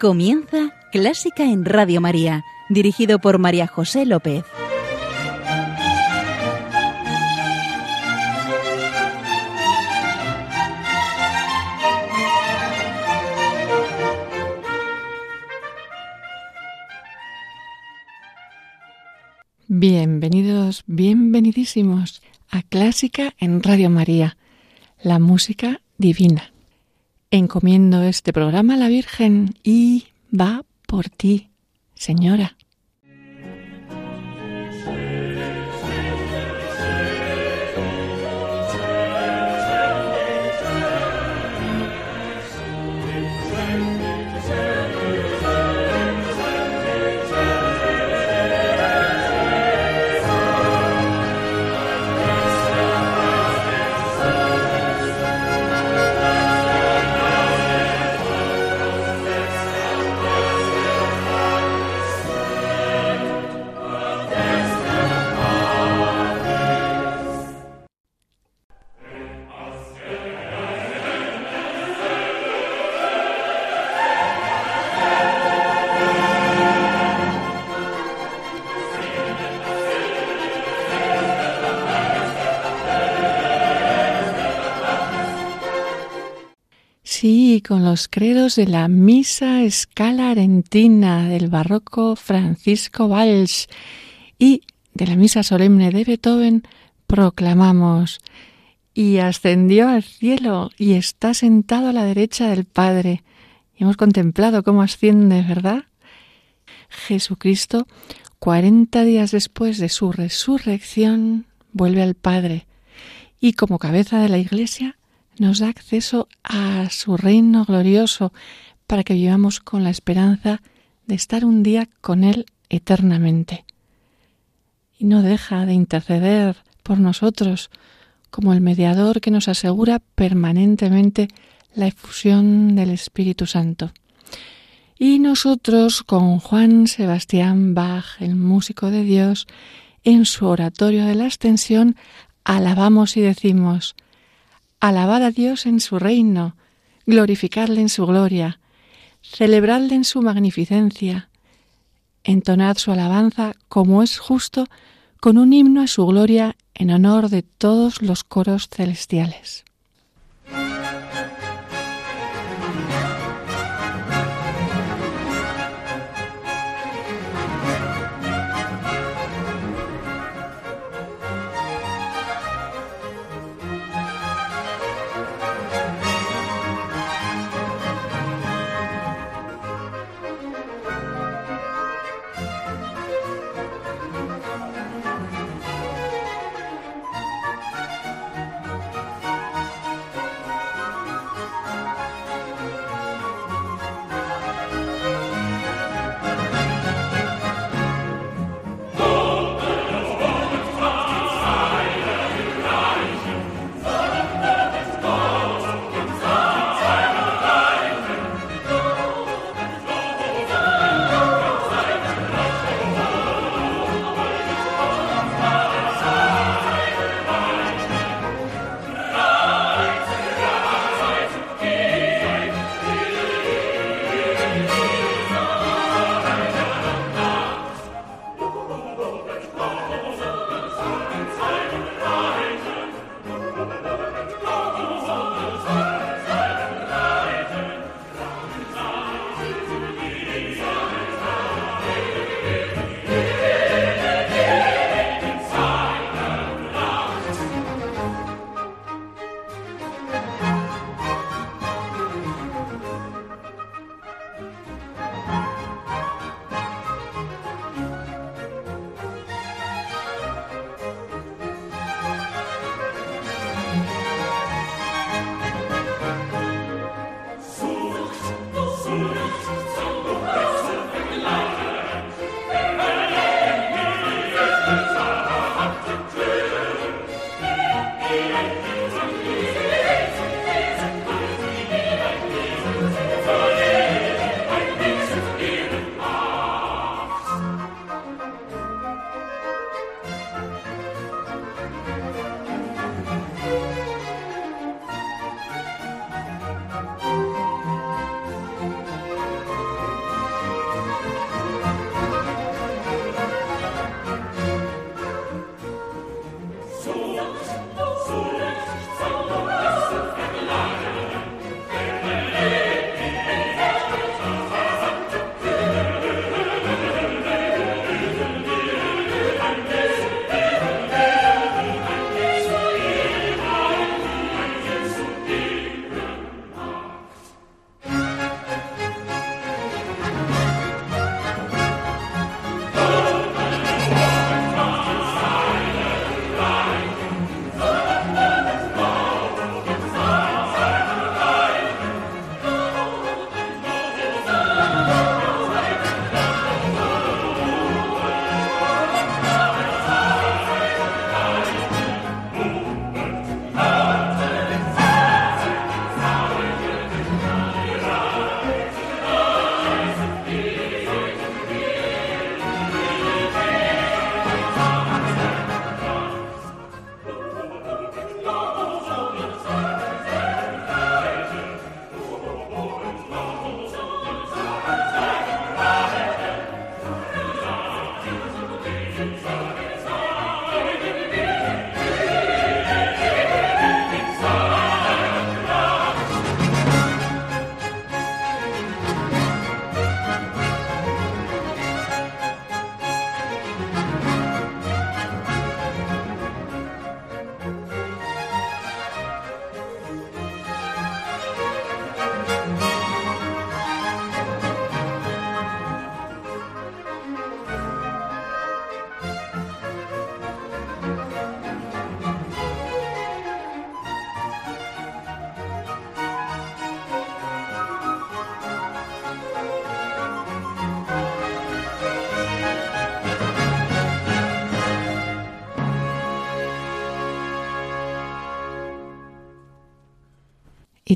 Comienza Clásica en Radio María, dirigido por María José López. Bienvenidos, bienvenidísimos a Clásica en Radio María, la música divina. Encomiendo este programa a la Virgen y va por ti, Señora. Con los credos de la Misa Escala Arentina del barroco Francisco Valls y de la Misa Solemne de Beethoven, proclamamos y ascendió al cielo y está sentado a la derecha del Padre. Y hemos contemplado cómo asciende, ¿verdad? Jesucristo, cuarenta días después de su resurrección, vuelve al Padre y como cabeza de la Iglesia nos da acceso a su reino glorioso para que vivamos con la esperanza de estar un día con Él eternamente. Y no deja de interceder por nosotros como el mediador que nos asegura permanentemente la efusión del Espíritu Santo. Y nosotros, con Juan Sebastián Bach, el músico de Dios, en su oratorio de la extensión, alabamos y decimos, Alabad a Dios en su reino, glorificadle en su gloria, celebradle en su magnificencia, entonad su alabanza como es justo con un himno a su gloria en honor de todos los coros celestiales.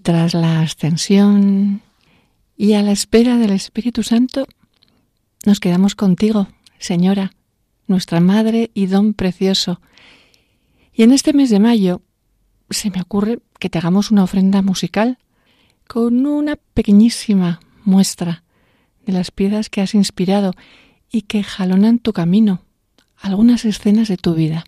Tras la ascensión y a la espera del Espíritu Santo, nos quedamos contigo, Señora, nuestra Madre y Don Precioso. Y en este mes de mayo se me ocurre que te hagamos una ofrenda musical con una pequeñísima muestra de las piezas que has inspirado y que jalonan tu camino, algunas escenas de tu vida.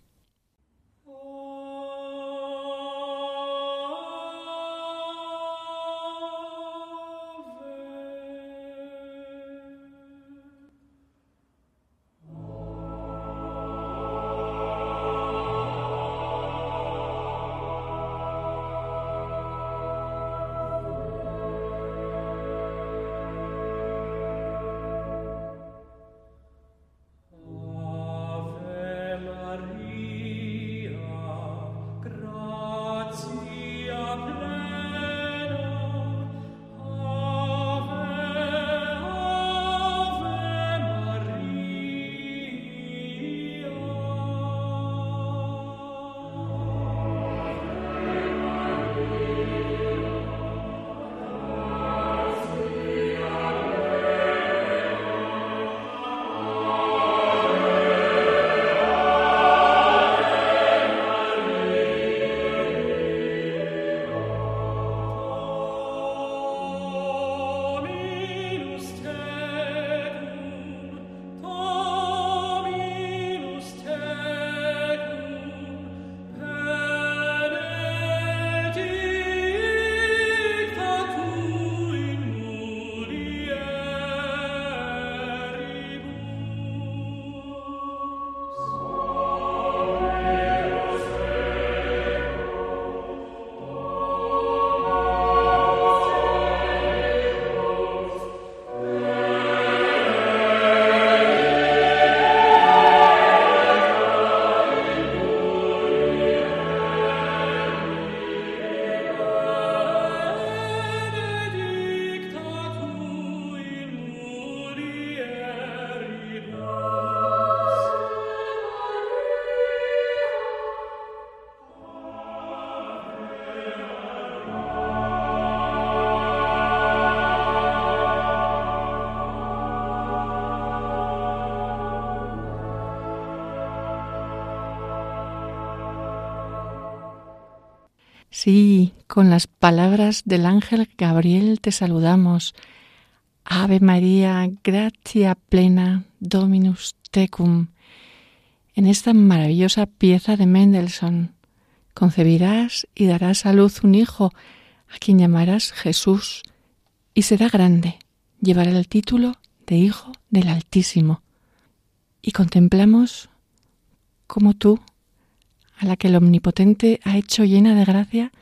Con las palabras del ángel Gabriel te saludamos. Ave María, gratia plena, Dominus tecum. En esta maravillosa pieza de Mendelssohn, concebirás y darás a luz un hijo, a quien llamarás Jesús, y será grande, llevará el título de Hijo del Altísimo. Y contemplamos como tú, a la que el Omnipotente ha hecho llena de gracia,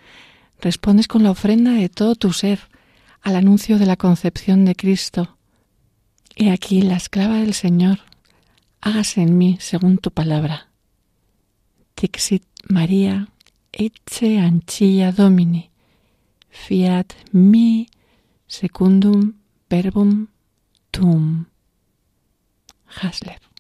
respondes con la ofrenda de todo tu ser al anuncio de la concepción de Cristo. He aquí la esclava del Señor, hágase en mí según tu palabra. Tixit María, ecce anchilla Domini, fiat mi secundum verbum tum. Hasler.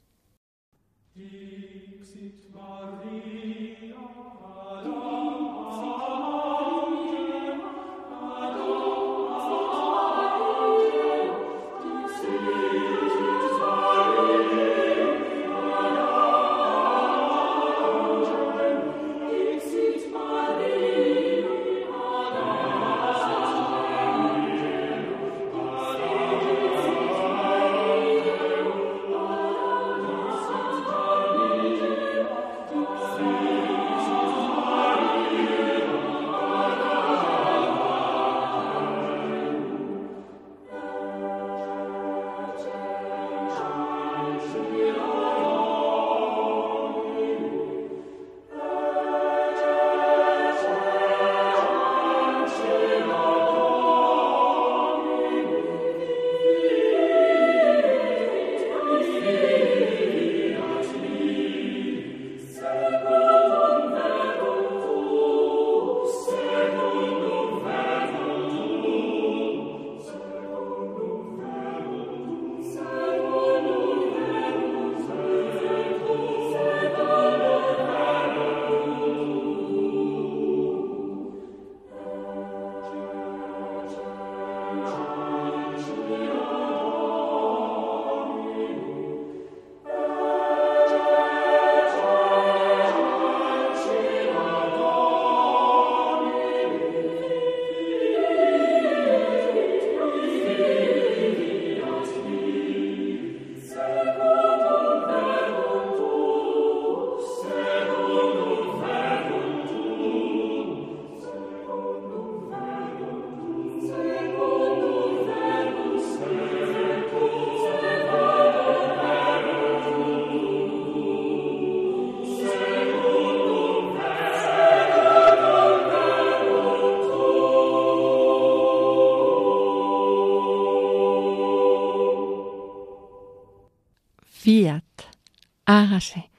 Hágase.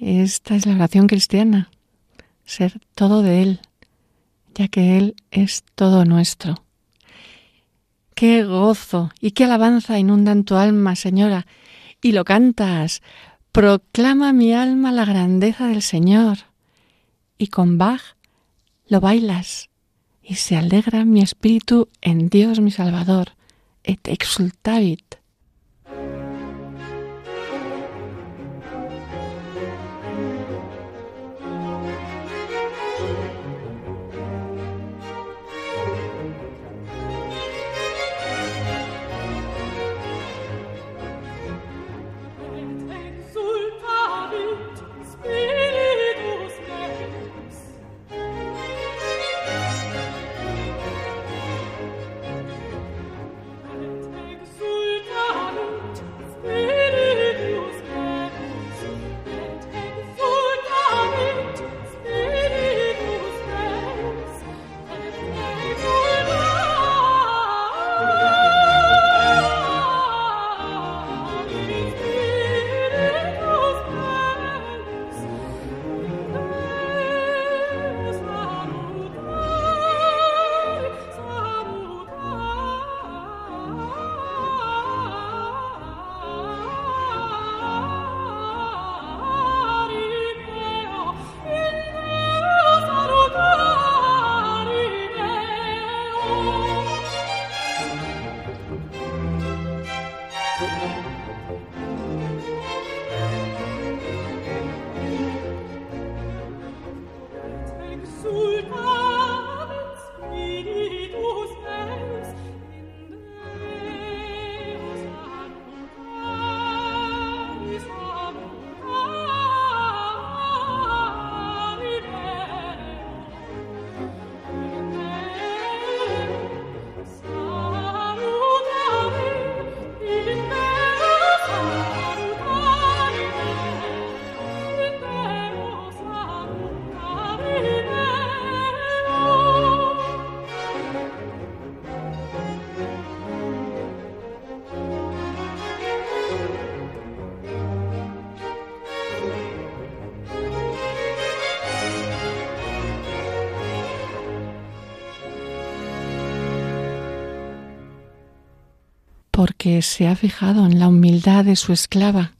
Esta es la oración cristiana, ser todo de Él, ya que Él es todo nuestro. Qué gozo y qué alabanza inundan tu alma, Señora, y lo cantas. Proclama mi alma la grandeza del Señor. Y con Bach lo bailas, y se alegra mi espíritu en Dios mi Salvador. Et exultavit. Porque se ha fijado en la humildad de su esclava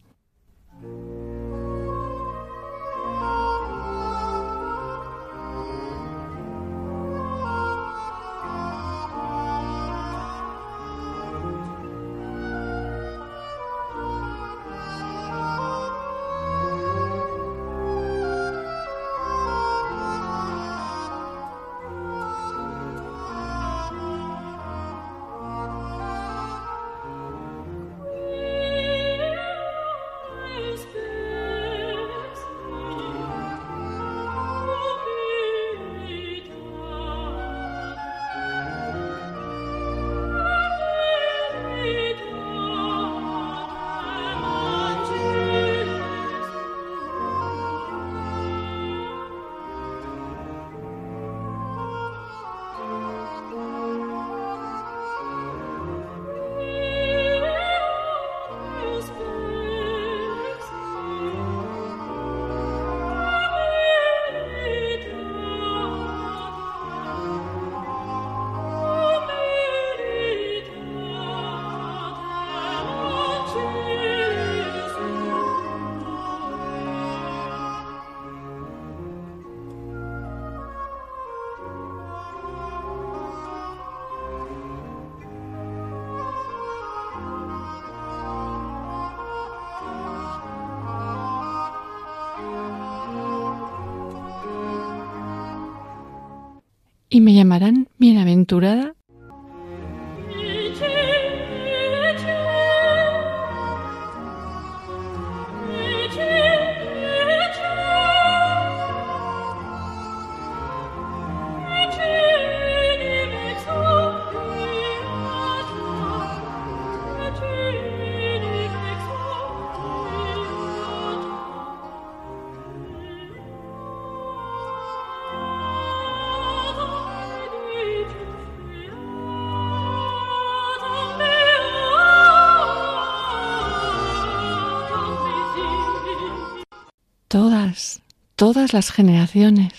y me llamarán bienaventurada todas, las generaciones.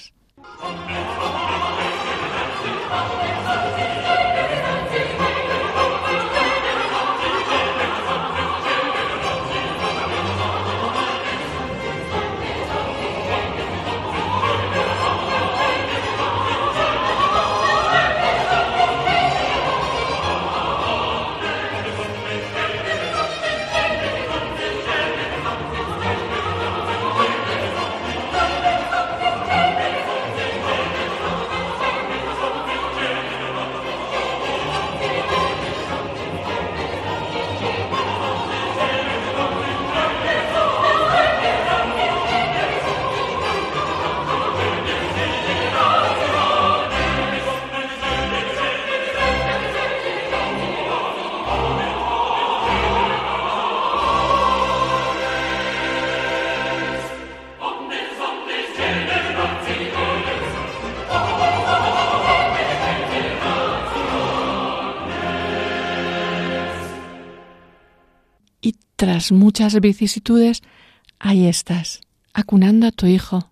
Muchas vicisitudes, ahí estás, acunando a tu hijo,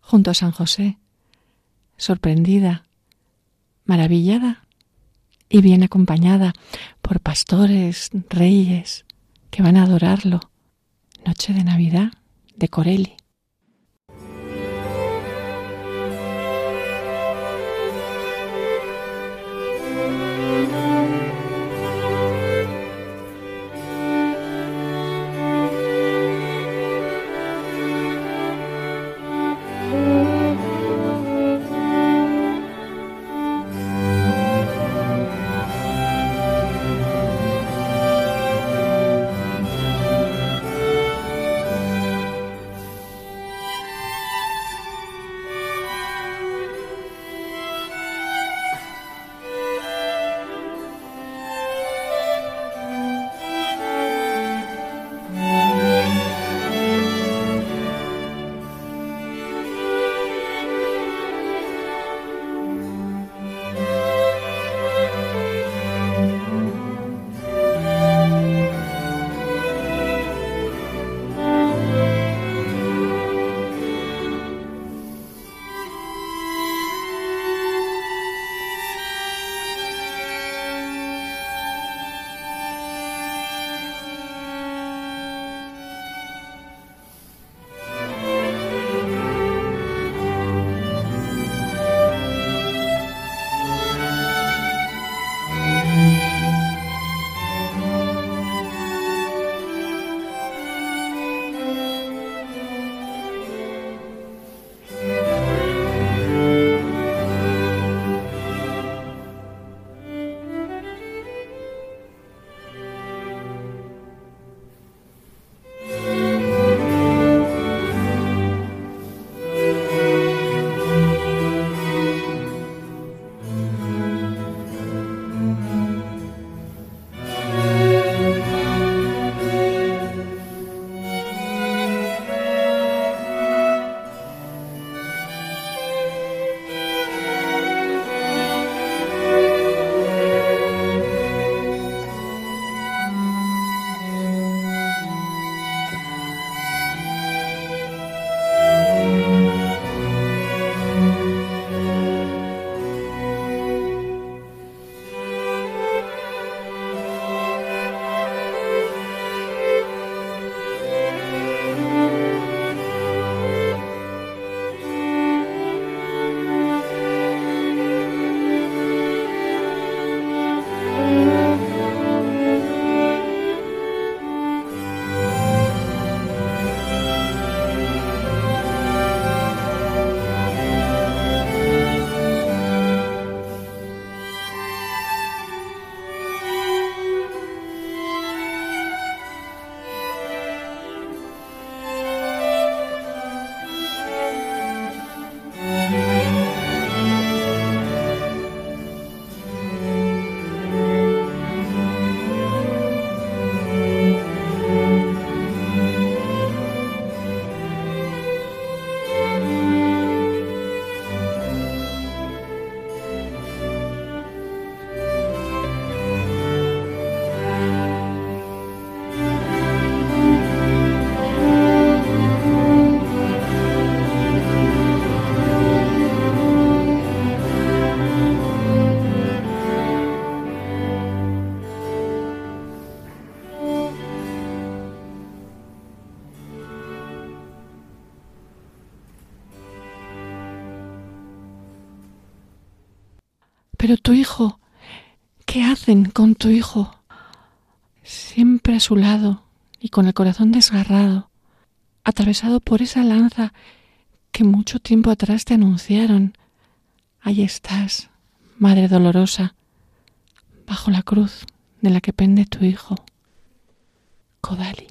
junto a San José, sorprendida, maravillada y bien acompañada por pastores, reyes, que van a adorarlo. Noche de Navidad de Corelli. Pero tu hijo, ¿qué hacen con tu hijo? Siempre a su lado y con el corazón desgarrado, atravesado por esa lanza que mucho tiempo atrás te anunciaron. Ahí estás, Madre dolorosa, bajo la cruz de la que pende tu hijo. Kodali.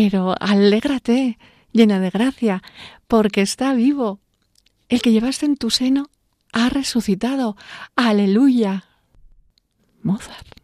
Pero alégrate, llena de gracia, porque está vivo. El que llevaste en tu seno ha resucitado. Aleluya. Mozart.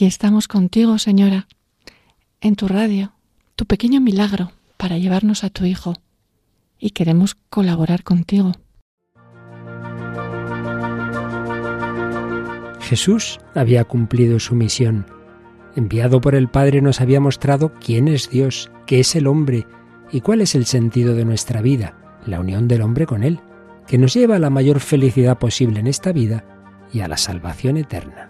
Aquí estamos contigo, Señora, en tu radio, tu pequeño milagro para llevarnos a tu Hijo. Y queremos colaborar contigo. Jesús había cumplido su misión. Enviado por el Padre nos había mostrado quién es Dios, qué es el hombre y cuál es el sentido de nuestra vida, la unión del hombre con Él, que nos lleva a la mayor felicidad posible en esta vida y a la salvación eterna.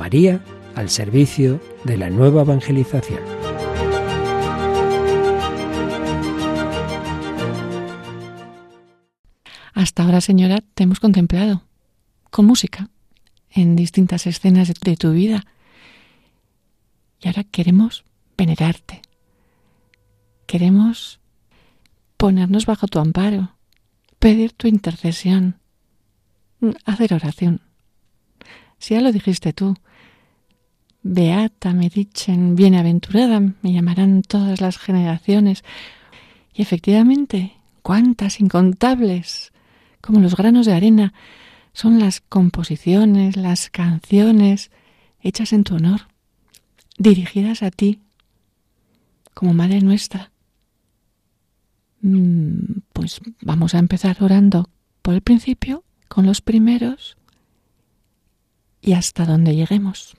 María al servicio de la nueva evangelización. Hasta ahora, señora, te hemos contemplado con música en distintas escenas de tu vida. Y ahora queremos venerarte. Queremos ponernos bajo tu amparo, pedir tu intercesión, hacer oración. Si ya lo dijiste tú, Beata me dichen, bienaventurada me llamarán todas las generaciones. Y efectivamente, cuántas incontables, como los granos de arena, son las composiciones, las canciones hechas en tu honor, dirigidas a ti, como Madre nuestra. Mm, pues vamos a empezar orando por el principio, con los primeros, y hasta donde lleguemos.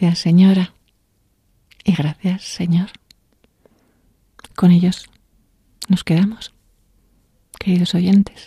Gracias, Señora. Y gracias, Señor. Con ellos nos quedamos, queridos oyentes.